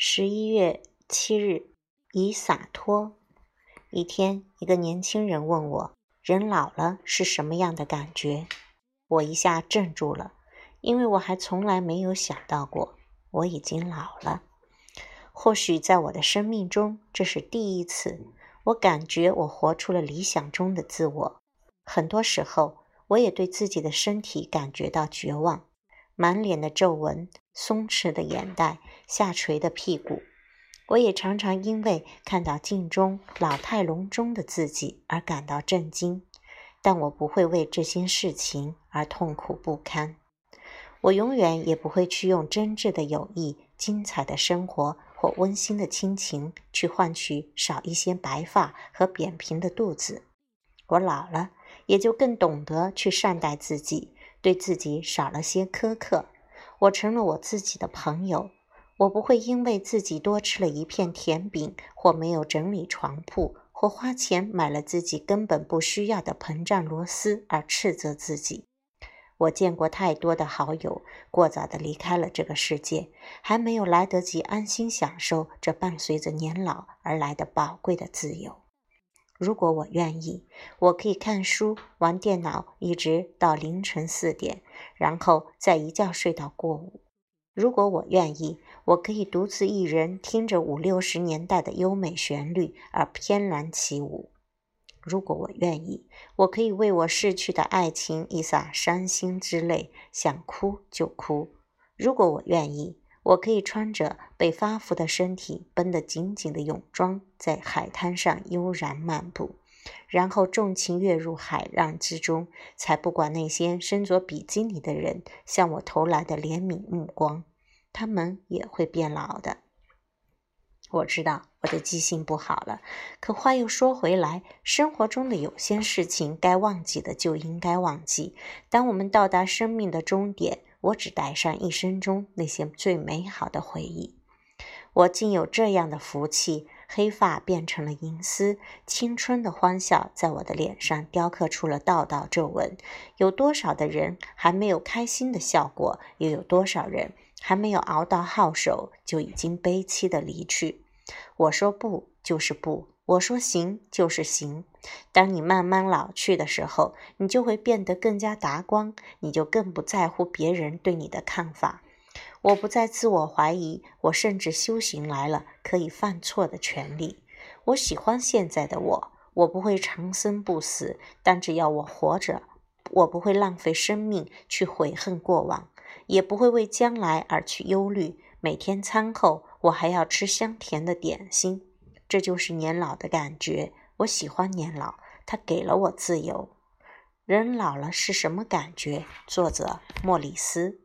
十一月七日，以洒脱。一天，一个年轻人问我：“人老了是什么样的感觉？”我一下怔住了，因为我还从来没有想到过我已经老了。或许在我的生命中，这是第一次，我感觉我活出了理想中的自我。很多时候，我也对自己的身体感觉到绝望。满脸的皱纹，松弛的眼袋，下垂的屁股。我也常常因为看到镜中老态龙钟的自己而感到震惊，但我不会为这些事情而痛苦不堪。我永远也不会去用真挚的友谊、精彩的生活或温馨的亲情去换取少一些白发和扁平的肚子。我老了，也就更懂得去善待自己。对自己少了些苛刻，我成了我自己的朋友。我不会因为自己多吃了一片甜饼，或没有整理床铺，或花钱买了自己根本不需要的膨胀螺丝而斥责自己。我见过太多的好友过早地离开了这个世界，还没有来得及安心享受这伴随着年老而来的宝贵的自由。如果我愿意，我可以看书、玩电脑，一直到凌晨四点，然后再一觉睡到过午。如果我愿意，我可以独自一人听着五六十年代的优美旋律而翩然起舞。如果我愿意，我可以为我逝去的爱情一洒伤心之泪，想哭就哭。如果我愿意。我可以穿着被发福的身体绷得紧紧的泳装，在海滩上悠然漫步，然后纵情跃入海浪之中，才不管那些身着比基尼的人向我投来的怜悯目光。他们也会变老的。我知道我的记性不好了，可话又说回来，生活中的有些事情该忘记的就应该忘记。当我们到达生命的终点。我只带上一生中那些最美好的回忆。我竟有这样的福气，黑发变成了银丝，青春的欢笑在我的脸上雕刻出了道道皱纹。有多少的人还没有开心的笑过？又有多少人还没有熬到号手，就已经悲凄的离去？我说不，就是不。我说行就是行。当你慢慢老去的时候，你就会变得更加达观，你就更不在乎别人对你的看法。我不再自我怀疑，我甚至修行来了可以犯错的权利。我喜欢现在的我，我不会长生不死，但只要我活着，我不会浪费生命去悔恨过往，也不会为将来而去忧虑。每天餐后，我还要吃香甜的点心。这就是年老的感觉，我喜欢年老，它给了我自由。人老了是什么感觉？作者：莫里斯。